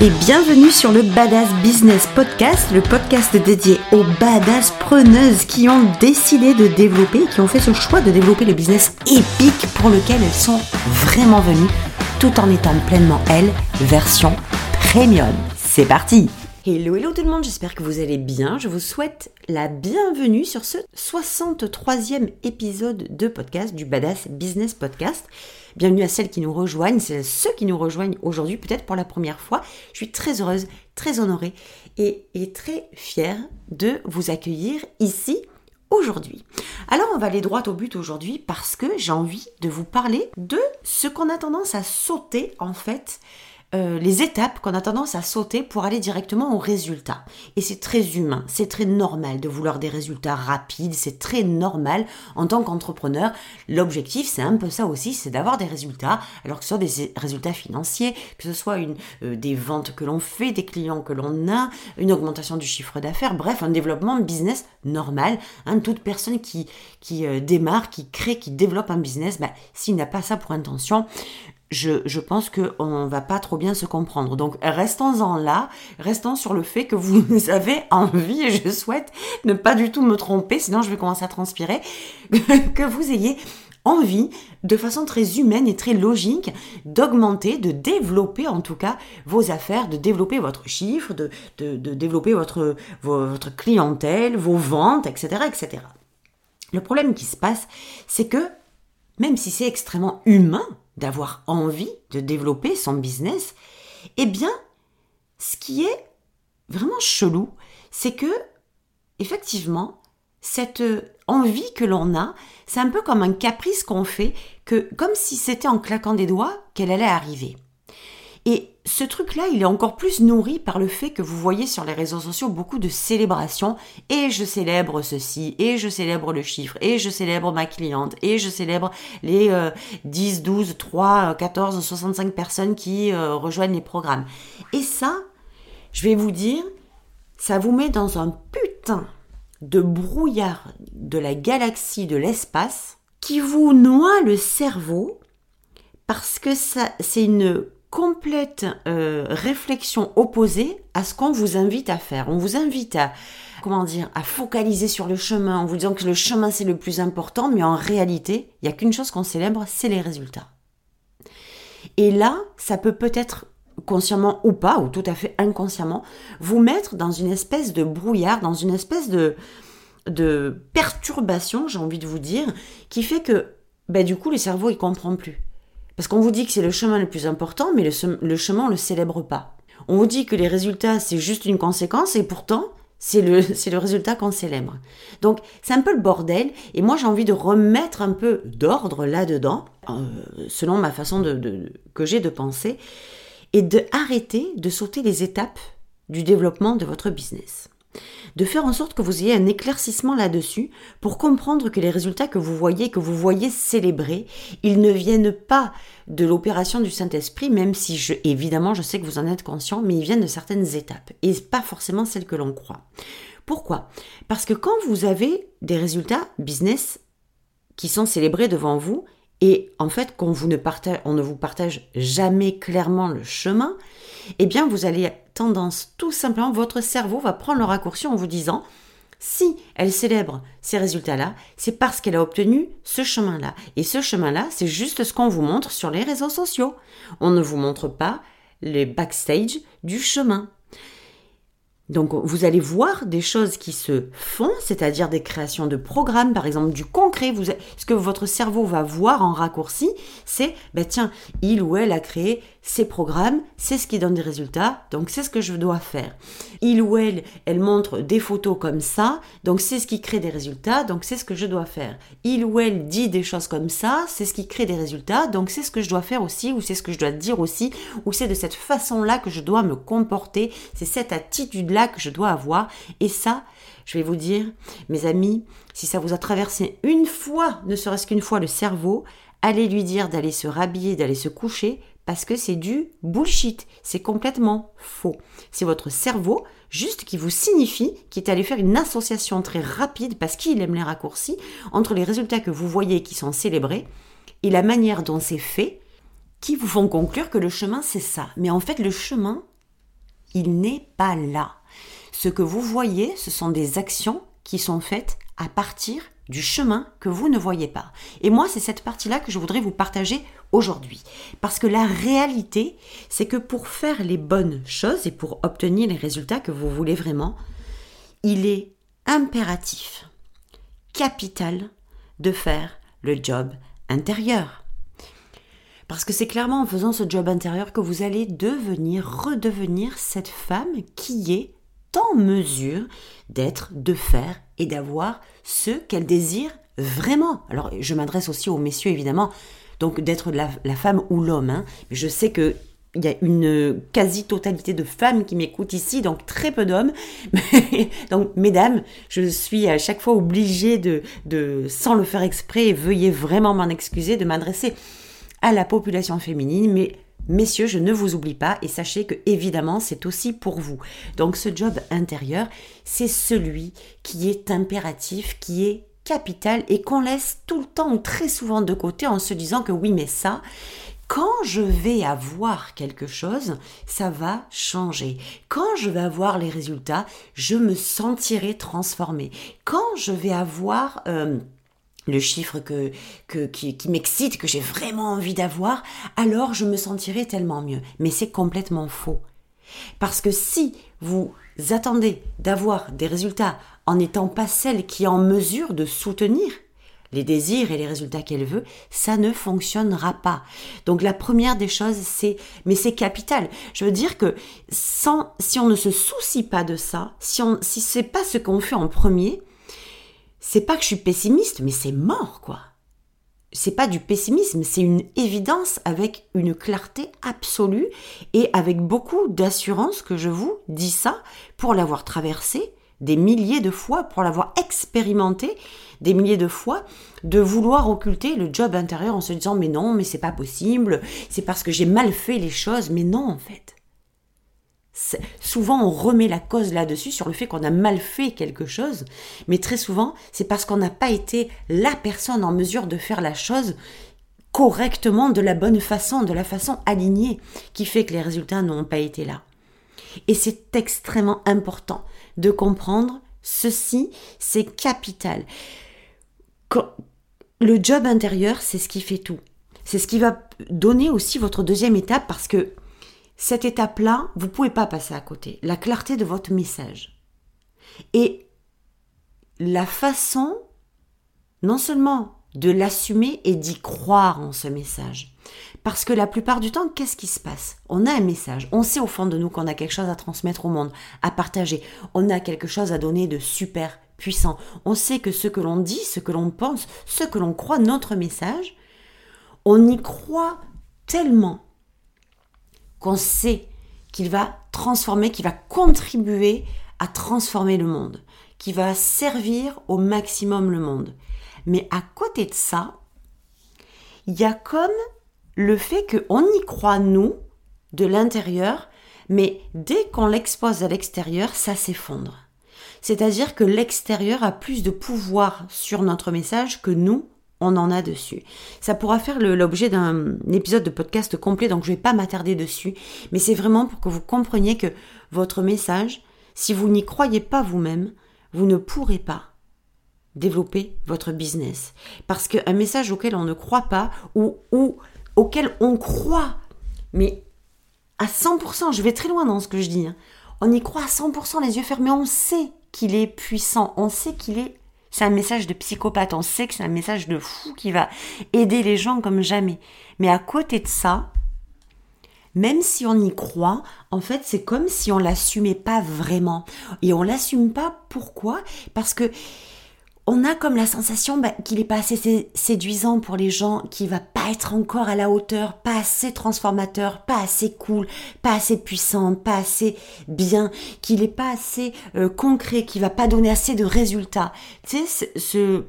et bienvenue sur le Badass Business Podcast, le podcast dédié aux badass preneuses qui ont décidé de développer, qui ont fait ce choix de développer le business épique pour lequel elles sont vraiment venues, tout en étant pleinement elles, version premium. C'est parti Hello, hello tout le monde, j'espère que vous allez bien. Je vous souhaite la bienvenue sur ce 63e épisode de podcast du Badass Business Podcast. Bienvenue à celles qui nous rejoignent, c'est ceux qui nous rejoignent aujourd'hui, peut-être pour la première fois. Je suis très heureuse, très honorée et, et très fière de vous accueillir ici aujourd'hui. Alors on va aller droit au but aujourd'hui parce que j'ai envie de vous parler de ce qu'on a tendance à sauter en fait euh, les étapes qu'on a tendance à sauter pour aller directement au résultat. Et c'est très humain, c'est très normal de vouloir des résultats rapides, c'est très normal en tant qu'entrepreneur. L'objectif, c'est un peu ça aussi, c'est d'avoir des résultats, alors que ce soit des résultats financiers, que ce soit une, euh, des ventes que l'on fait, des clients que l'on a, une augmentation du chiffre d'affaires, bref, un développement business normal. Hein, toute personne qui, qui euh, démarre, qui crée, qui développe un business, bah, s'il n'a pas ça pour intention, je, pense qu'on va pas trop bien se comprendre. Donc restons-en là, restons sur le fait que vous avez envie, et je souhaite ne pas du tout me tromper, sinon je vais commencer à transpirer, que vous ayez envie, de façon très humaine et très logique, d'augmenter, de développer en tout cas vos affaires, de développer votre chiffre, de développer votre, votre clientèle, vos ventes, etc., etc. Le problème qui se passe, c'est que même si c'est extrêmement humain, d'avoir envie de développer son business, eh bien, ce qui est vraiment chelou, c'est que, effectivement, cette envie que l'on a, c'est un peu comme un caprice qu'on fait, que comme si c'était en claquant des doigts qu'elle allait arriver. Et ce truc-là, il est encore plus nourri par le fait que vous voyez sur les réseaux sociaux beaucoup de célébrations. Et je célèbre ceci, et je célèbre le chiffre, et je célèbre ma cliente, et je célèbre les 10, 12, 3, 14, 65 personnes qui euh, rejoignent les programmes. Et ça, je vais vous dire, ça vous met dans un putain de brouillard de la galaxie, de l'espace, qui vous noie le cerveau parce que ça, c'est une complète euh, réflexion opposée à ce qu'on vous invite à faire. On vous invite à comment dire à focaliser sur le chemin en vous disant que le chemin c'est le plus important, mais en réalité, il n'y a qu'une chose qu'on célèbre, c'est les résultats. Et là, ça peut peut-être consciemment ou pas, ou tout à fait inconsciemment, vous mettre dans une espèce de brouillard, dans une espèce de, de perturbation, j'ai envie de vous dire, qui fait que ben, du coup, le cerveau, il comprend plus. Parce qu'on vous dit que c'est le chemin le plus important, mais le, chemin, on le célèbre pas. On vous dit que les résultats, c'est juste une conséquence, et pourtant, c'est le, résultat qu'on célèbre. Donc, c'est un peu le bordel, et moi, j'ai envie de remettre un peu d'ordre là-dedans, euh, selon ma façon de, que j'ai de penser, et de de sauter les étapes du développement de votre business de faire en sorte que vous ayez un éclaircissement là-dessus pour comprendre que les résultats que vous voyez, que vous voyez célébrer, ils ne viennent pas de l'opération du Saint-Esprit, même si évidemment je sais que vous en êtes conscient, mais ils viennent de certaines étapes et pas forcément celles que l'on croit. Pourquoi? Parce que quand vous avez des résultats business qui sont célébrés devant vous, et en fait, vous ne partage, on ne vous partage jamais clairement le chemin, eh bien, vous allez tendance, tout simplement, votre cerveau va prendre le raccourci en vous disant, si elle célèbre ces résultats-là, c'est parce qu'elle a obtenu ce chemin-là. Et ce chemin-là, c'est juste ce qu'on vous montre sur les réseaux sociaux. On ne vous montre pas les backstage du chemin. Donc vous allez voir des choses qui se font, c'est-à-dire des créations de programmes, par exemple du concret. Ce que votre cerveau va voir en raccourci, c'est, ben tiens, il ou elle a créé ces programmes, c'est ce qui donne des résultats, donc c'est ce que je dois faire. Il ou elle, elle montre des photos comme ça, donc c'est ce qui crée des résultats, donc c'est ce que je dois faire. Il ou elle dit des choses comme ça, c'est ce qui crée des résultats, donc c'est ce que je dois faire aussi, ou c'est ce que je dois dire aussi, ou c'est de cette façon-là que je dois me comporter, c'est cette attitude-là que je dois avoir, et ça, je vais vous dire, mes amis, si ça vous a traversé une fois, ne serait-ce qu'une fois le cerveau, allez lui dire d'aller se rhabiller, d'aller se coucher, parce que c'est du bullshit, c'est complètement faux. C'est votre cerveau juste qui vous signifie qu'il est allé faire une association très rapide, parce qu'il aime les raccourcis, entre les résultats que vous voyez qui sont célébrés et la manière dont c'est fait, qui vous font conclure que le chemin c'est ça. Mais en fait le chemin, il n'est pas là. Ce que vous voyez, ce sont des actions qui sont faites à partir du chemin que vous ne voyez pas. Et moi, c'est cette partie-là que je voudrais vous partager aujourd'hui. Parce que la réalité, c'est que pour faire les bonnes choses et pour obtenir les résultats que vous voulez vraiment, il est impératif, capital, de faire le job intérieur. Parce que c'est clairement en faisant ce job intérieur que vous allez devenir, redevenir cette femme qui est en mesure d'être, de faire et d'avoir ce qu'elle désire vraiment. Alors, je m'adresse aussi aux messieurs, évidemment, donc d'être la, femme ou l'homme. Hein. Je sais que il y a une quasi-totalité de femmes qui m'écoutent ici, donc très peu d'hommes. donc, mesdames, je suis à chaque fois obligée de, sans le faire exprès, veuillez vraiment m'en excuser, de m'adresser à la population féminine, mais Messieurs, je ne vous oublie pas et sachez que évidemment c'est aussi pour vous. Donc ce job intérieur, c'est celui qui est impératif, qui est capital et qu'on laisse tout le temps ou très souvent de côté en se disant que oui mais ça, quand je vais avoir quelque chose, ça va changer. Quand je vais avoir les résultats, je me sentirai transformée. Quand je vais avoir... Euh, le chiffre que, qui, qui m'excite, que j'ai vraiment envie d'avoir, alors je me sentirai tellement mieux. Mais c'est complètement faux. Parce que si vous attendez d'avoir des résultats en n'étant pas celle qui est en mesure de soutenir les désirs et les résultats qu'elle veut, ça ne fonctionnera pas. Donc la première des choses, c'est, mais c'est capital. Je veux dire que sans, si on ne se soucie pas de ça, si on, si c'est pas ce qu'on fait en premier, c'est pas que je suis pessimiste, mais c'est mort, quoi. C'est pas du pessimisme, c'est une évidence avec une clarté absolue et avec beaucoup d'assurance que je vous dis ça pour l'avoir traversé des milliers de fois, pour l'avoir expérimenté des milliers de fois, de vouloir occulter le job intérieur en se disant mais non, mais c'est pas possible, c'est parce que j'ai mal fait les choses, mais non en fait souvent on remet la cause là-dessus sur le fait qu'on a mal fait quelque chose, mais très souvent c'est parce qu'on n'a pas été la personne en mesure de faire la chose correctement, de la bonne façon, de la façon alignée, qui fait que les résultats n'ont pas été là. Et c'est extrêmement important de comprendre ceci, c'est capital. Le job intérieur, c'est ce qui fait tout. C'est ce qui va donner aussi votre deuxième étape parce que cette étape-là, vous ne pouvez pas passer à côté. La clarté de votre message. Et la façon, non seulement de l'assumer et d'y croire en ce message. Parce que la plupart du temps, qu'est-ce qui se passe? On a un message, on sait au fond de nous qu'on a quelque chose à transmettre au monde, à partager, on a quelque chose à donner de super puissant. On sait que ce que l'on dit, ce que l'on pense, ce que l'on croit, notre message, on y croit tellement qu'on sait qu'il va transformer, qu'il va contribuer à transformer le monde, qui va servir au maximum le monde. Mais à côté de ça, il y a comme le fait qu'on y croit, nous, de l'intérieur, mais dès qu'on l'expose à l'extérieur, ça s'effondre. C'est-à-dire que l'extérieur a plus de pouvoir sur notre message que nous, on en a dessus. Ça pourra faire l'objet d'un épisode de podcast complet, donc je ne vais pas m'attarder dessus, mais c'est vraiment pour que vous compreniez que votre message, si vous n'y croyez pas vous-même, vous ne pourrez pas développer votre business. Parce qu'un message auquel on ne croit pas, ou, ou auquel on croit, mais à 100%, je vais très loin dans ce que je dis, hein. on y croit à 100% les yeux fermés, on sait qu'il est puissant, on sait qu'il est c'est un message de psychopathe. On sait que c'est un message de fou qui va aider les gens comme jamais. Mais à côté de ça, même si on y croit, en fait, c'est comme si on l'assumait pas vraiment. Et on l'assume pas. Pourquoi? Parce que on a comme la sensation bah, qu'il n'est pas assez séduisant pour les gens, qu'il va pas être encore à la hauteur, pas assez transformateur, pas assez cool, pas assez puissant, pas assez bien, qu'il n'est pas assez euh, concret, qu'il va pas donner assez de résultats. Tu sais, ce...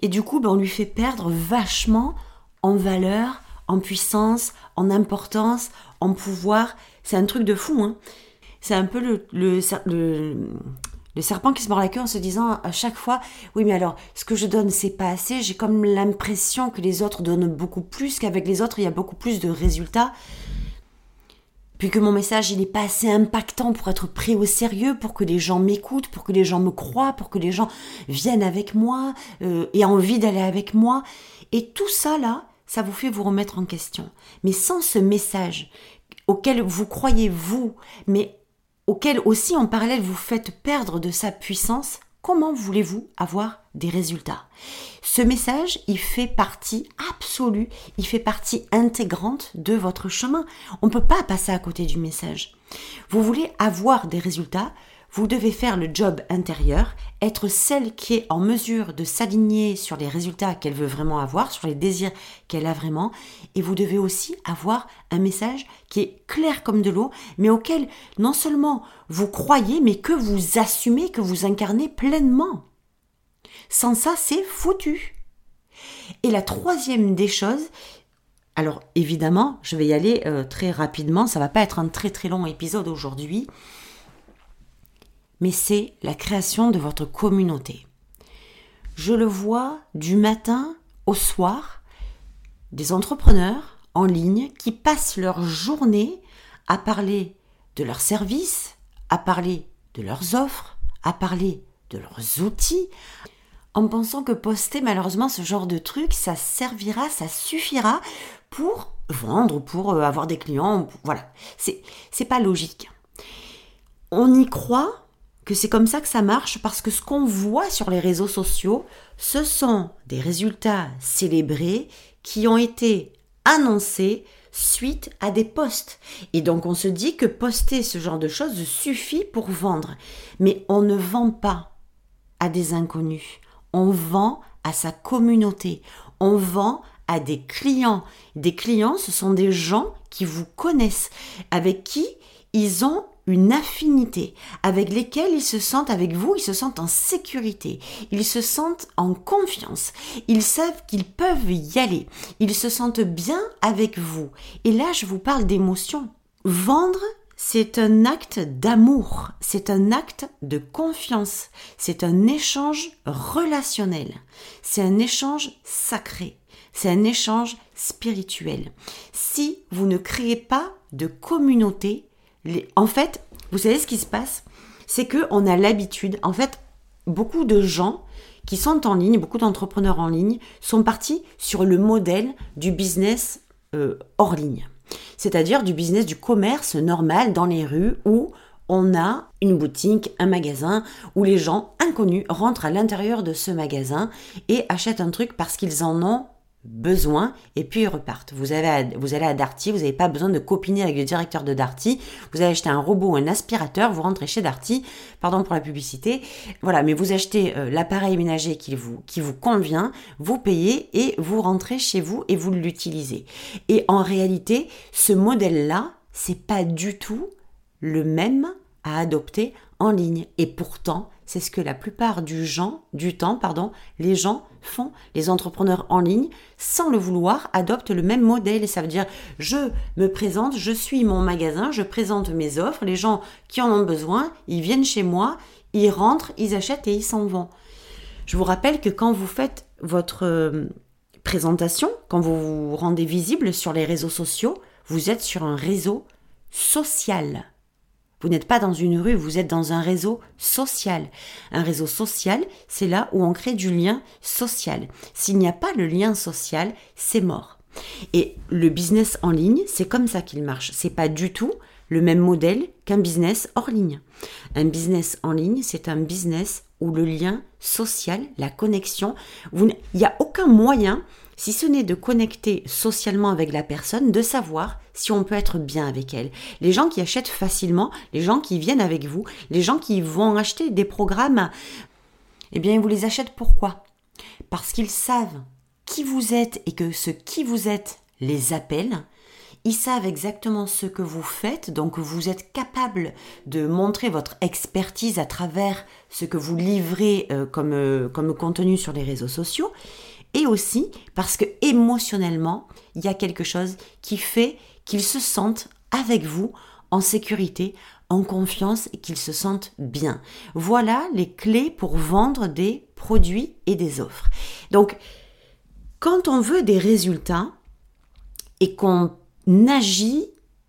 Et du coup, bah, on lui fait perdre vachement en valeur, en puissance, en importance, en pouvoir. C'est un truc de fou, hein. C'est un peu le, le serpent qui se mord la queue en se disant à chaque fois oui mais alors ce que je donne c'est pas assez j'ai comme l'impression que les autres donnent beaucoup plus qu'avec les autres il y a beaucoup plus de résultats puis que mon message il n'est pas assez impactant pour être pris au sérieux, pour que les gens m'écoutent, pour que les gens me croient, pour que les gens viennent avec moi euh, et aient envie d'aller avec moi. Et tout ça là, ça vous fait vous remettre en question. Mais sans ce message auquel vous croyez vous, mais auquel aussi en parallèle vous faites perdre de sa puissance, comment voulez-vous avoir des résultats? Ce message, il fait partie absolue, il fait partie intégrante de votre chemin. On ne peut pas passer à côté du message. Vous voulez avoir des résultats, vous devez faire le job intérieur, être celle qui est en mesure de s'aligner sur les résultats qu'elle veut vraiment avoir, sur les désirs qu'elle a vraiment, et vous devez aussi avoir un message qui est clair comme de l'eau, mais auquel non seulement vous croyez, mais que vous assumez, que vous incarnez pleinement. Sans ça, c'est foutu. Et la troisième des choses, alors évidemment, je vais y aller euh, très rapidement, ça va pas être un très très long épisode aujourd'hui, mais c'est la création de votre communauté. Je le vois du matin au soir, des entrepreneurs en ligne qui passent leur journée à parler de leurs services, à parler de leurs offres, à parler de leurs outils, en pensant que poster malheureusement ce genre de truc, ça servira, ça suffira pour vendre, pour euh, avoir des clients. Voilà, c'est c'est pas logique. On y croit que c'est comme ça que ça marche parce que ce qu'on voit sur les réseaux sociaux, ce sont des résultats célébrés qui ont été annoncés suite à des posts. Et donc on se dit que poster ce genre de choses suffit pour vendre. Mais on ne vend pas à des inconnus. On vend à sa communauté. On vend à des clients. Des clients, ce sont des gens qui vous connaissent, avec qui ils ont une affinité avec lesquels ils se sentent avec vous, ils se sentent en sécurité, ils se sentent en confiance, ils savent qu'ils peuvent y aller, ils se sentent bien avec vous. Et là, je vous parle d'émotion. Vendre, c'est un acte d'amour, c'est un acte de confiance, c'est un échange relationnel, c'est un échange sacré, c'est un échange spirituel. Si vous ne créez pas de communauté, en fait, vous savez ce qui se passe? C'est que on a l'habitude, en fait, beaucoup de gens qui sont en ligne, beaucoup d'entrepreneurs en ligne, sont partis sur le modèle du business euh, hors ligne. C'est-à-dire du business du commerce normal dans les rues où on a une boutique, un magasin, où les gens inconnus rentrent à l'intérieur de ce magasin et achètent un truc parce qu'ils en ont besoin et puis ils repartent. Vous, allez à Darty, vous n'avez pas besoin de copiner avec le directeur de Darty, vous allez acheter un robot ou un aspirateur, vous rentrez chez Darty, pardon pour la publicité, voilà, mais vous achetez euh, l'appareil ménager qui vous, qui vous convient, vous payez et vous rentrez chez vous et vous l'utilisez. Et en réalité, ce modèle-là, c'est pas du tout le même à adopter en ligne. Et pourtant, c'est ce que la plupart du, temps, les gens font. Les entrepreneurs en ligne, sans le vouloir, adoptent le même modèle. Et ça veut dire, je me présente, je suis mon magasin, je présente mes offres. Les gens qui en ont besoin, ils viennent chez moi, ils rentrent, ils achètent et ils s'en vont. Je vous rappelle que quand vous faites votre euh, présentation, quand vous vous rendez visible sur les réseaux sociaux, vous êtes sur un réseau social. Vous n'êtes pas dans une rue, vous êtes dans un réseau social. Un réseau social, c'est là où on crée du lien social. S'il n'y a pas le lien social, c'est mort. Et le business en ligne, c'est comme ça qu'il marche. C'est pas du tout le même modèle qu'un business hors ligne. Un business en ligne, c'est un business où le lien social, la connexion, il n'y a aucun moyen si ce n'est de connecter socialement avec la personne, de savoir si on peut être bien avec elle. Les gens qui achètent facilement, les gens qui viennent avec vous, les gens qui vont acheter des programmes, eh bien, vous les achètent pourquoi? Parce qu'ils savent qui vous êtes et que ce qui vous êtes les appelle. Ils savent exactement ce que vous faites, donc vous êtes capable de montrer votre expertise à travers ce que vous livrez euh, comme, euh, comme contenu sur les réseaux sociaux et aussi parce que émotionnellement, il y a quelque chose qui fait qu'ils se sentent avec vous en sécurité, en confiance et qu'ils se sentent bien. Voilà les clés pour vendre des produits et des offres. Donc, quand on veut des résultats et qu'on agit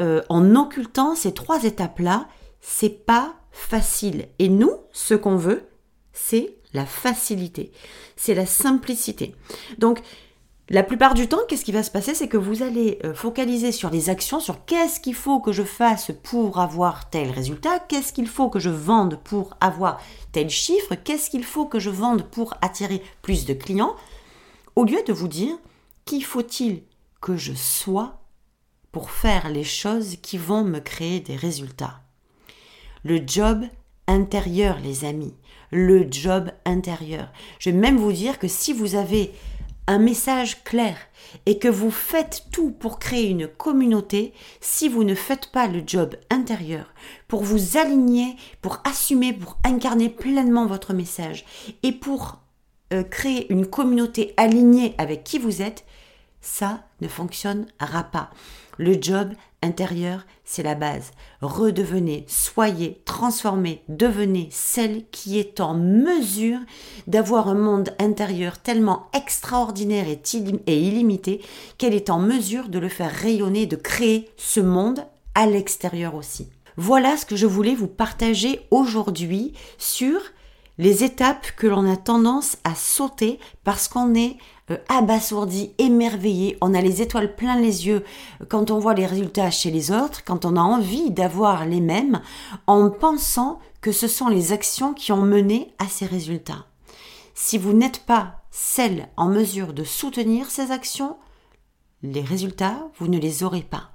euh, en occultant ces trois étapes-là, c'est pas facile. Et nous, ce qu'on veut, c'est la facilité, c'est la simplicité. Donc, la plupart du temps, qu'est-ce qui va se passer? C'est que vous allez euh, focaliser sur les actions, sur qu'est-ce qu'il faut que je fasse pour avoir tel résultat, qu'est-ce qu'il faut que je vende pour avoir tel chiffre, qu'est-ce qu'il faut que je vende pour attirer plus de clients, au lieu de vous dire qu'il faut-il que je sois faire les choses qui vont me créer des résultats. Le job intérieur, les amis, le job intérieur. Je vais même vous dire que si vous avez un message clair et que vous faites tout pour créer une communauté, si vous ne faites pas le job intérieur pour vous aligner, pour assumer, pour incarner pleinement votre message et pour euh, créer une communauté alignée avec qui vous êtes, ça ne fonctionnera pas. Le job intérieur, c'est la base. Redevenez, soyez, transformez, devenez celle qui est en mesure d'avoir un monde intérieur tellement extraordinaire et, illimité qu'elle est en mesure de le faire rayonner, de créer ce monde à l'extérieur aussi. Voilà ce que je voulais vous partager aujourd'hui sur les étapes que l'on a tendance à sauter parce qu'on est euh, abasourdi, émerveillé, on a les étoiles plein les yeux quand on voit les résultats chez les autres, quand on a envie d'avoir les mêmes, en pensant que ce sont les actions qui ont mené à ces résultats. Si vous n'êtes pas celle en mesure de soutenir ces actions, les résultats, vous ne les aurez pas.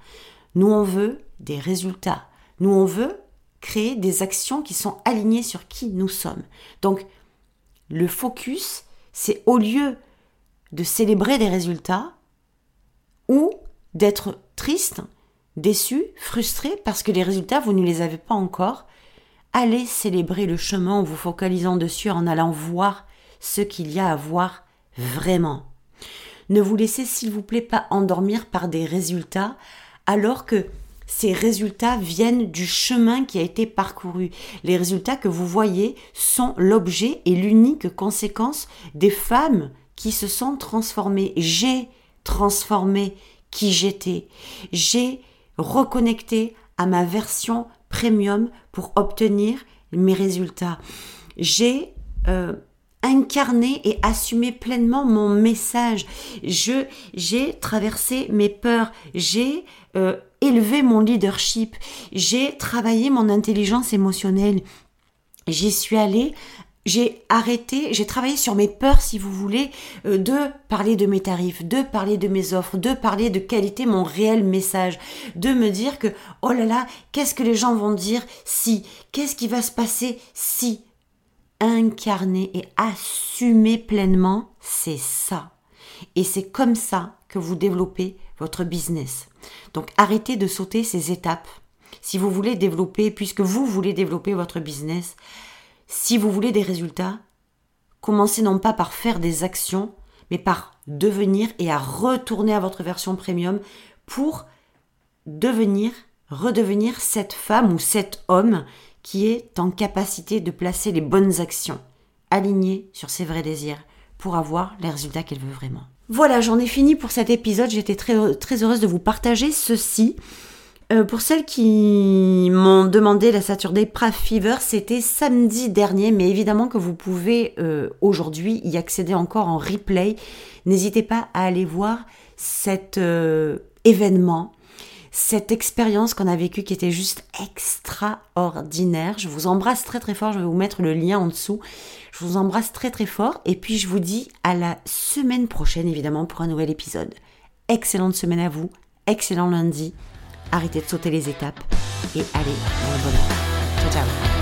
Nous, on veut des résultats. Nous, on veut créer des actions qui sont alignées sur qui nous sommes. Donc, le focus, c'est au lieu de célébrer des résultats ou d'être triste, déçu, frustré parce que les résultats, vous ne les avez pas encore. Allez célébrer le chemin en vous focalisant dessus, en allant voir ce qu'il y a à voir vraiment. Ne vous laissez s'il vous plaît pas endormir par des résultats alors que ces résultats viennent du chemin qui a été parcouru. Les résultats que vous voyez sont l'objet et l'unique conséquence des femmes qui se sont transformées. J'ai transformé qui j'étais. J'ai reconnecté à ma version premium pour obtenir mes résultats. J'ai euh, incarné et assumé pleinement mon message. J'ai traversé mes peurs. J'ai euh, élevé mon leadership, j'ai travaillé mon intelligence émotionnelle, j'y suis allée j'ai arrêté, j'ai travaillé sur mes peurs, si vous voulez, euh, de parler de mes tarifs, de parler de mes offres, de parler de qualité mon réel message, de me dire que, oh là là, qu'est-ce que les gens vont dire si, qu'est-ce qui va se passer si? Incarner et assumer pleinement, c'est ça. Et c'est comme ça que vous développez votre business. Donc arrêtez de sauter ces étapes. Si vous voulez développer, puisque vous voulez développer votre business, si vous voulez des résultats, commencez non pas par faire des actions, mais par devenir et à retourner à votre version premium pour devenir, redevenir cette femme ou cet homme qui est en capacité de placer les bonnes actions alignées sur ses vrais désirs pour avoir les résultats qu'elle veut vraiment. Voilà, j'en ai fini pour cet épisode. J'étais très, très heureuse de vous partager ceci. Euh, pour celles qui m'ont demandé la Saturday Prav Fever, c'était samedi dernier, mais évidemment que vous pouvez euh, aujourd'hui y accéder encore en replay. N'hésitez pas à aller voir cet euh, événement cette expérience qu'on a vécue qui était juste extraordinaire. Je vous embrasse très très fort, je vais vous mettre le lien en dessous. Je vous embrasse très très fort et puis je vous dis à la semaine prochaine évidemment pour un nouvel épisode. Excellente semaine à vous, excellent lundi. Arrêtez de sauter les étapes et allez dans le bonheur. Ciao ciao